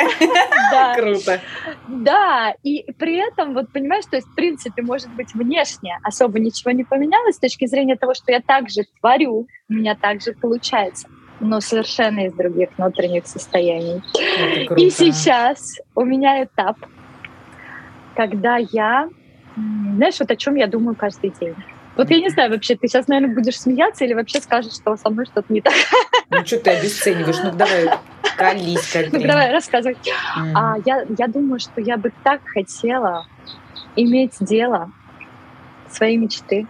Да. Круто. Да, и при этом, вот понимаешь, то есть, в принципе, может быть, внешне особо ничего не поменялось с точки зрения того, что я также творю, у меня также получается но совершенно из других внутренних состояний. И сейчас у меня этап, когда я, знаешь, вот о чем я думаю каждый день. Вот я не знаю, вообще, ты сейчас, наверное, будешь смеяться или вообще скажешь, что со мной что-то не так. Ну, что ты обесцениваешь? Ну, давай, колись, как Ну, давай, рассказывай. Mm. А, я, я думаю, что я бы так хотела иметь дело своей мечты,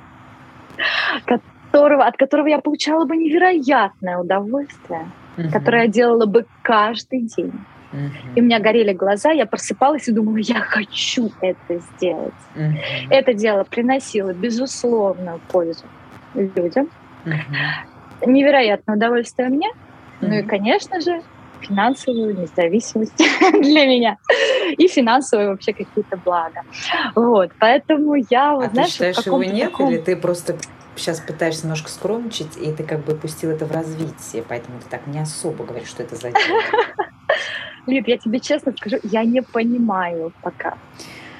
которого, от которого я получала бы невероятное удовольствие, mm-hmm. которое я делала бы каждый день. Mm-hmm. И у меня горели глаза, я просыпалась и думала, я хочу это сделать. Mm-hmm. Это дело приносило безусловную пользу людям, mm-hmm. невероятное удовольствие мне, mm-hmm. ну и, конечно же, финансовую независимость для меня и финансовые вообще какие-то блага. Вот, поэтому я, вот, а знаешь, ты считаешь, его нет, таком... или ты просто сейчас пытаешься немножко скромничать, и ты как бы пустил это в развитие, поэтому ты так не особо говоришь, что это за дело. Лид, я тебе честно скажу, я не понимаю пока.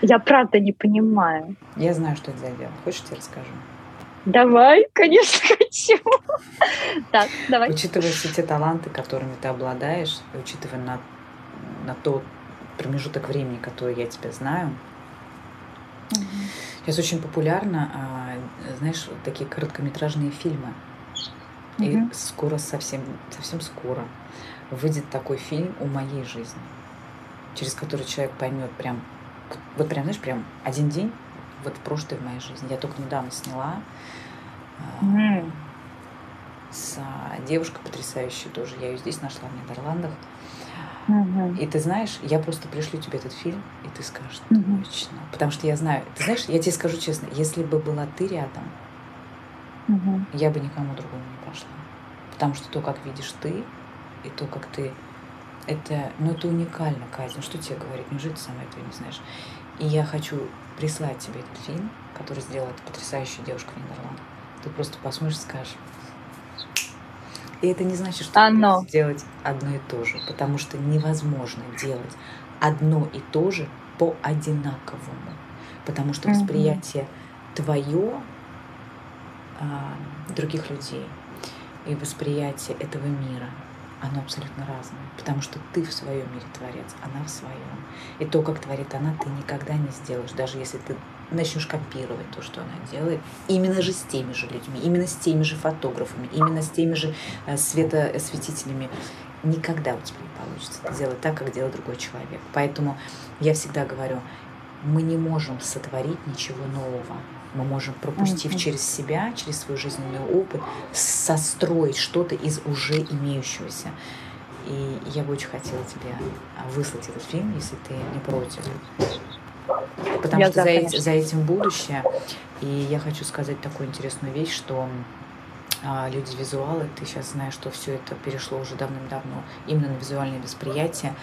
Я правда не понимаю. Я знаю, что это за дело. Хочешь, я тебе расскажу? Давай, конечно, хочу. Так, давай. Учитывая все те таланты, которыми ты обладаешь, учитывая на, на тот промежуток времени, который я тебя знаю, угу. Сейчас очень популярно, а, знаешь, такие короткометражные фильмы. И mm скоро, совсем, совсем скоро выйдет такой фильм о моей жизни. через который человек поймет прям, вот прям, знаешь, прям один день, вот прошлой в моей жизни. Я только недавно сняла mm. с девушкой потрясающей тоже. Я ее здесь нашла в Нидерландах. Mm-hmm. И ты знаешь, я просто пришлю тебе этот фильм, и ты скажешь, mm-hmm. точно. Потому что я знаю, ты знаешь, я тебе скажу честно, если бы была ты рядом, mm-hmm. я бы никому другому не пошла. Потому что то, как видишь ты, и то, как ты это, ну, это уникально, Катя. Ну, что тебе говорить? Неужели ты сама этого не знаешь? И я хочу прислать тебе этот фильм, который сделала эта потрясающая девушка в Нидерландах. Ты просто посмотришь и скажешь. И это не значит, что Оно. сделать одно и то же, потому что невозможно делать одно и то же по одинаковому, потому что восприятие твое а, других людей и восприятие этого мира – оно абсолютно разное, потому что ты в своем мире творец, она в своем. И то, как творит она, ты никогда не сделаешь, даже если ты начнешь копировать то, что она делает, именно же с теми же людьми, именно с теми же фотографами, именно с теми же э, светоосветителями. Никогда у тебя не получится делать так, как делает другой человек. Поэтому я всегда говорю, мы не можем сотворить ничего нового мы можем, пропустив mm-hmm. через себя, через свой жизненный опыт, состроить что-то из уже имеющегося. И я бы очень хотела тебе а, выслать этот фильм, если ты не против. Потому я что за, эти, за этим будущее. И я хочу сказать такую интересную вещь, что а, люди визуалы, ты сейчас знаешь, что все это перешло уже давным-давно именно на визуальное восприятие.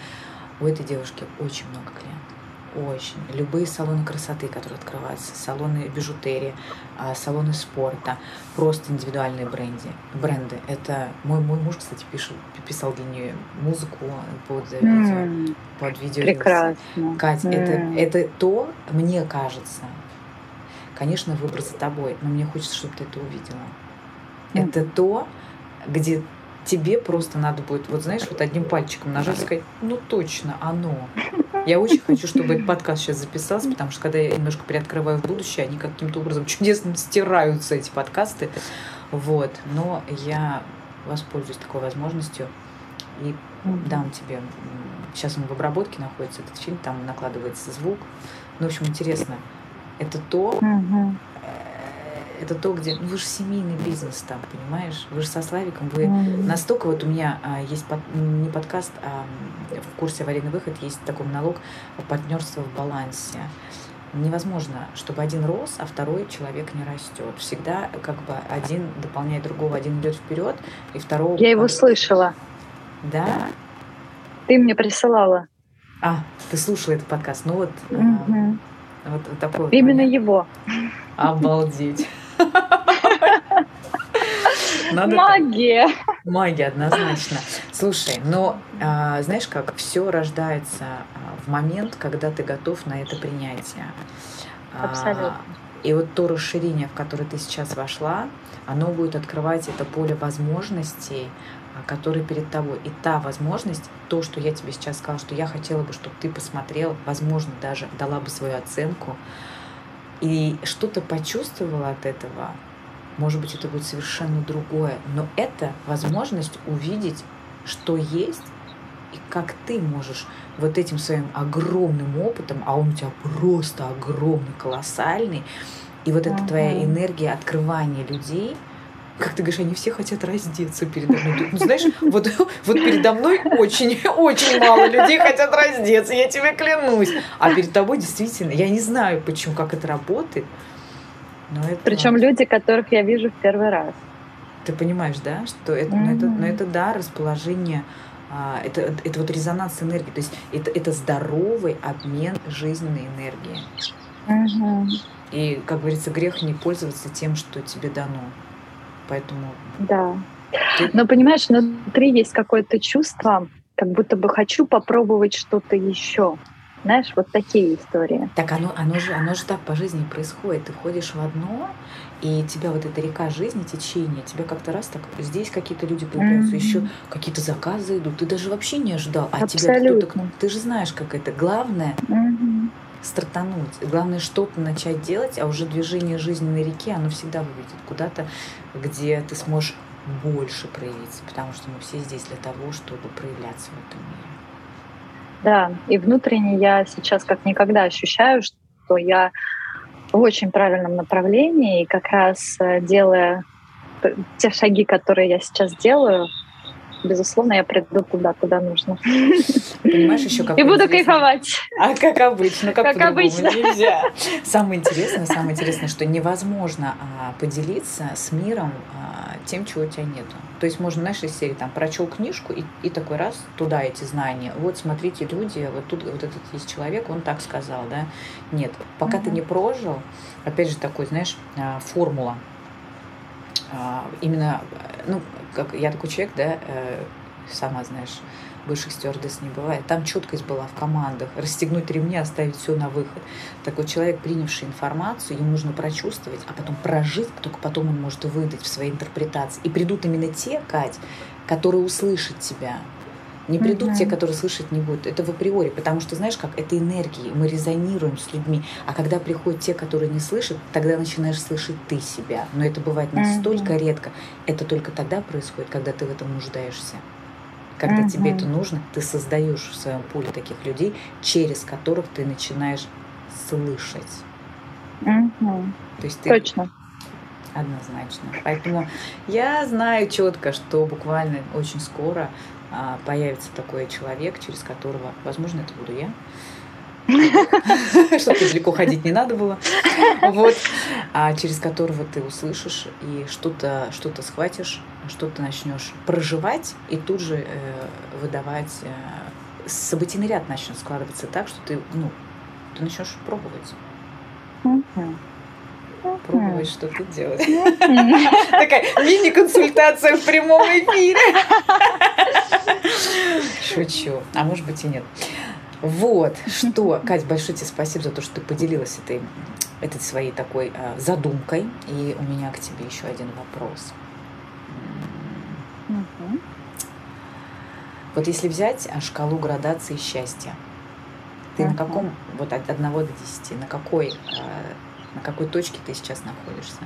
У этой девушки очень много клиентов очень. Любые салоны красоты, которые открываются, салоны бижутерии, а, салоны спорта, просто индивидуальные бренды. бренды. Это мой, мой муж, кстати, пишет, писал для нее музыку под mm. видео. Под видео Прекрасно. Катя, mm. это, это то, мне кажется, конечно, выбор за тобой, но мне хочется, чтобы ты это увидела. Mm. Это то, где тебе просто надо будет, вот знаешь, вот одним пальчиком нажать и сказать, ну точно, оно. Я очень хочу, чтобы этот подкаст сейчас записался, потому что когда я немножко приоткрываю в будущее, они каким-то образом чудесным стираются, эти подкасты. Вот. Но я воспользуюсь такой возможностью и дам тебе... Сейчас он в обработке находится, этот фильм, там накладывается звук. Ну, в общем, интересно. Это то, это то, где ну, вы же семейный бизнес там, понимаешь? Вы же со Славиком, вы mm-hmm. настолько вот у меня а, есть под, не подкаст, а в курсе аварийный выход есть такой монолог партнерства в балансе. Невозможно, чтобы один рос, а второй человек не растет. Всегда как бы один дополняет другого, один идет вперед, и второго. Я его слышала. Да. Ты мне присылала. А, ты слушала этот подкаст. Ну вот, mm-hmm. вот, вот такой. Именно вот его. Обалдеть. Надо Магия. Так. Магия, однозначно. Слушай, но а, знаешь как, все рождается а, в момент, когда ты готов на это принятие. А, Абсолютно. И вот то расширение, в которое ты сейчас вошла, оно будет открывать это поле возможностей, а, которые перед тобой. И та возможность, то, что я тебе сейчас сказала, что я хотела бы, чтобы ты посмотрел, возможно, даже дала бы свою оценку, и что-то почувствовала от этого, может быть, это будет совершенно другое, но это возможность увидеть, что есть, и как ты можешь вот этим своим огромным опытом, а он у тебя просто огромный, колоссальный, и вот эта твоя энергия открывания людей – как ты говоришь, они все хотят раздеться передо мной. Ну, знаешь, вот, вот передо мной очень, очень мало людей хотят раздеться, я тебе клянусь. А перед тобой действительно, я не знаю, почему, как это работает. Но это... Причем люди, которых я вижу в первый раз. Ты понимаешь, да, что это, mm-hmm. ну, это, ну, это да, расположение, а, это, это вот резонанс энергии, то есть это, это здоровый обмен жизненной энергией. Mm-hmm. И, как говорится, грех не пользоваться тем, что тебе дано поэтому... Да. Но понимаешь, внутри есть какое-то чувство, как будто бы хочу попробовать что-то еще. Знаешь, вот такие истории. Так оно, оно, же, оно же так по жизни происходит. Ты ходишь в одно, и тебя вот эта река жизни, течение, тебя как-то раз так, здесь какие-то люди появляются, mm-hmm. еще какие-то заказы идут, ты даже вообще не ожидал, а Абсолютно. тебя кто-то, ты же знаешь, как это. Главное, mm-hmm стартануть. Главное что-то начать делать, а уже движение жизненной реки, оно всегда выведет куда-то, где ты сможешь больше проявиться, потому что мы все здесь для того, чтобы проявляться в этом мире. Да, и внутренне я сейчас как никогда ощущаю, что я в очень правильном направлении, и как раз э, делая те шаги, которые я сейчас делаю, безусловно, я приду туда, куда нужно. Понимаешь, еще как И буду кайфовать. А как обычно, как, как обычно. нельзя. Самое интересное, самое интересное, что невозможно а, поделиться с миром а, тем, чего у тебя нету. То есть можно, знаешь, из серии там прочел книжку и, и такой раз туда эти знания. Вот смотрите, люди, вот тут вот этот есть человек, он так сказал, да? Нет, пока mm-hmm. ты не прожил, опять же такой, знаешь, а, формула. А, именно, ну, как я такой человек, да, э, сама знаешь, бывших стюардесс не бывает. Там четкость была в командах. Расстегнуть ремни, оставить все на выход. Такой человек, принявший информацию, ему нужно прочувствовать, а потом прожить, только потом он может выдать в своей интерпретации. И придут именно те, Кать, которые услышат тебя. Не придут mm-hmm. те, которые слышать не будут. Это в априори, потому что, знаешь, как это энергии, мы резонируем с людьми. А когда приходят те, которые не слышат, тогда начинаешь слышать ты себя. Но это бывает настолько mm-hmm. редко. Это только тогда происходит, когда ты в этом нуждаешься. Когда mm-hmm. тебе это нужно, ты создаешь в своем поле таких людей, через которых ты начинаешь слышать. Mm-hmm. То есть ты Точно. Однозначно. Поэтому я знаю четко, что буквально очень скоро а, появится такой человек, через которого, возможно, это буду я, чтобы далеко ходить не надо было. Вот. А через которого ты услышишь и что-то что схватишь, что-то начнешь проживать и тут же э, выдавать. Э, событийный ряд начнет складываться так, что ты, ну, ты начнешь пробовать. Пробовать что-то делать. Такая мини-консультация в прямом эфире. Шучу. А может быть и нет. Вот, что, Кать, большое тебе спасибо за то, что ты поделилась этой, этой своей такой э, задумкой. И у меня к тебе еще один вопрос. Вот если взять а, шкалу градации счастья, ты на каком, вот от 1 до 10, на какой, э, на какой точке ты сейчас находишься?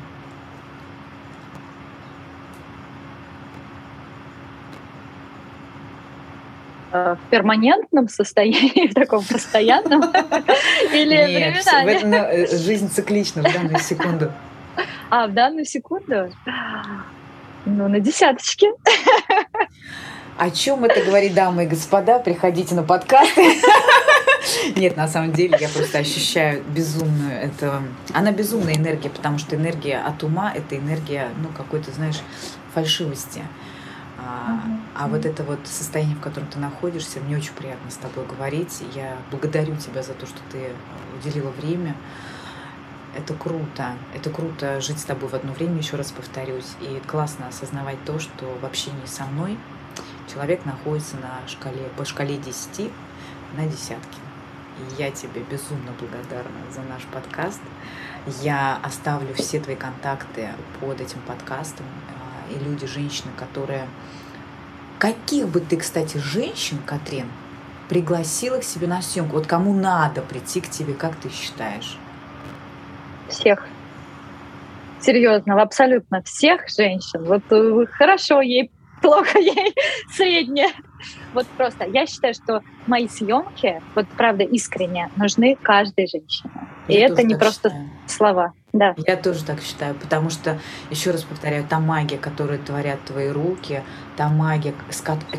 В перманентном состоянии, в таком постоянном? Или временами? Э, жизнь циклична в данную секунду. А, в данную секунду? Ну, на десяточке. О чем это говорит, дамы и господа? Приходите на подкасты. Нет, на самом деле я просто ощущаю безумную это. Она безумная энергия, потому что энергия от ума это энергия, ну, какой-то, знаешь, фальшивости. А, вот это вот состояние, в котором ты находишься, мне очень приятно с тобой говорить. Я благодарю тебя за то, что ты э, уделила время. Это круто. Это круто жить с тобой в одно время, еще раз повторюсь. И классно осознавать то, что в общении со мной человек находится на шкале, по шкале 10 на десятке. И я тебе безумно благодарна за наш подкаст. Я оставлю все твои контакты под этим подкастом. А, и люди, женщины, которые Каких бы ты, кстати, женщин, Катрин, пригласила к себе на съемку? Вот кому надо прийти к тебе, как ты считаешь? Всех. Серьезно, абсолютно всех женщин. Вот э, хорошо ей, плохо ей, среднее. Вот просто я считаю, что мои съемки, вот правда искренне, нужны каждой женщине. И это не просто считаю. слова. Да. Я тоже так считаю, потому что, еще раз повторяю, та магия, которую творят твои руки, та магия,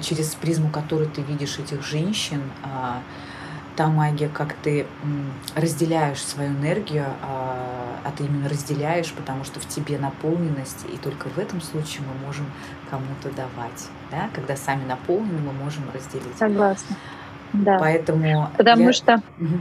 через призму которой ты видишь этих женщин, а, та магия, как ты разделяешь свою энергию, а, а ты именно разделяешь, потому что в тебе наполненность, и только в этом случае мы можем кому-то давать. Да? Когда сами наполнены, мы можем разделить. Согласна. Да. Поэтому Потому я... что угу.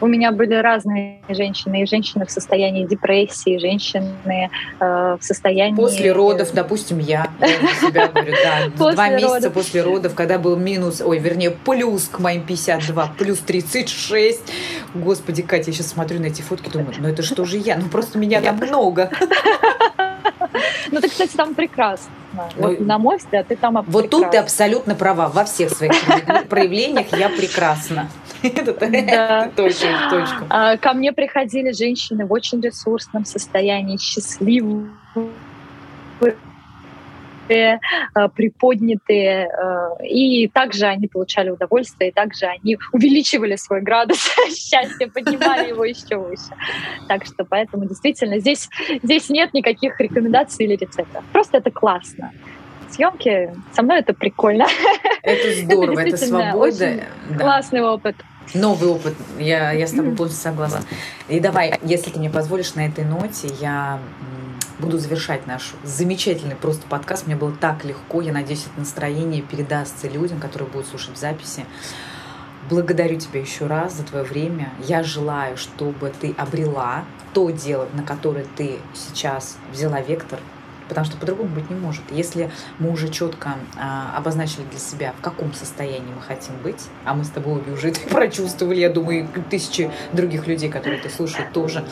У меня были разные женщины, и женщины в состоянии депрессии, и женщины э, в состоянии... После родов, допустим, я, я себя говорю, да, после два месяца после родов, когда был минус, ой, вернее, плюс к моим 52, плюс 36. Господи, Катя, я сейчас смотрю на эти фотки, думаю, ну это что же я? Ну просто меня там много. Ну, ты, кстати, там прекрасно. Вот, ну, на мой взгляд, ты там Вот прекрасна. тут ты абсолютно права. Во всех своих проявлениях я прекрасна. Это точка. А, ко мне приходили женщины в очень ресурсном состоянии, счастливые, э, приподнятые, э, и также они получали удовольствие, и также они увеличивали свой градус счастья, поднимали его еще выше. Так что поэтому действительно здесь, здесь нет никаких рекомендаций или рецептов. Просто это классно съемки. Со мной это прикольно. Это здорово, это, это свобода. Да. Классный опыт. Новый опыт. Я, я с тобой полностью согласна. И давай, если ты мне позволишь на этой ноте, я буду завершать наш замечательный просто подкаст. Мне было так легко. Я надеюсь, это настроение передастся людям, которые будут слушать записи. Благодарю тебя еще раз за твое время. Я желаю, чтобы ты обрела то дело, на которое ты сейчас взяла вектор, потому что по-другому быть не может. Если мы уже четко а, обозначили для себя, в каком состоянии мы хотим быть, а мы с тобой обе уже это прочувствовали, я думаю, и тысячи других людей, которые это слушают, тоже,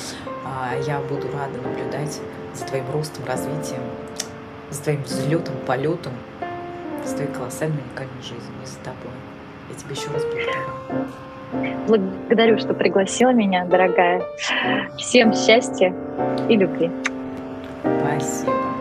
а, я буду рада наблюдать за твоим ростом, развитием, за твоим взлетом, полетом, за твоей колоссальной уникальной жизнью и за тобой. Я тебе еще раз благодарю. Благодарю, что пригласила меня, дорогая. Всем счастья и любви. Спасибо.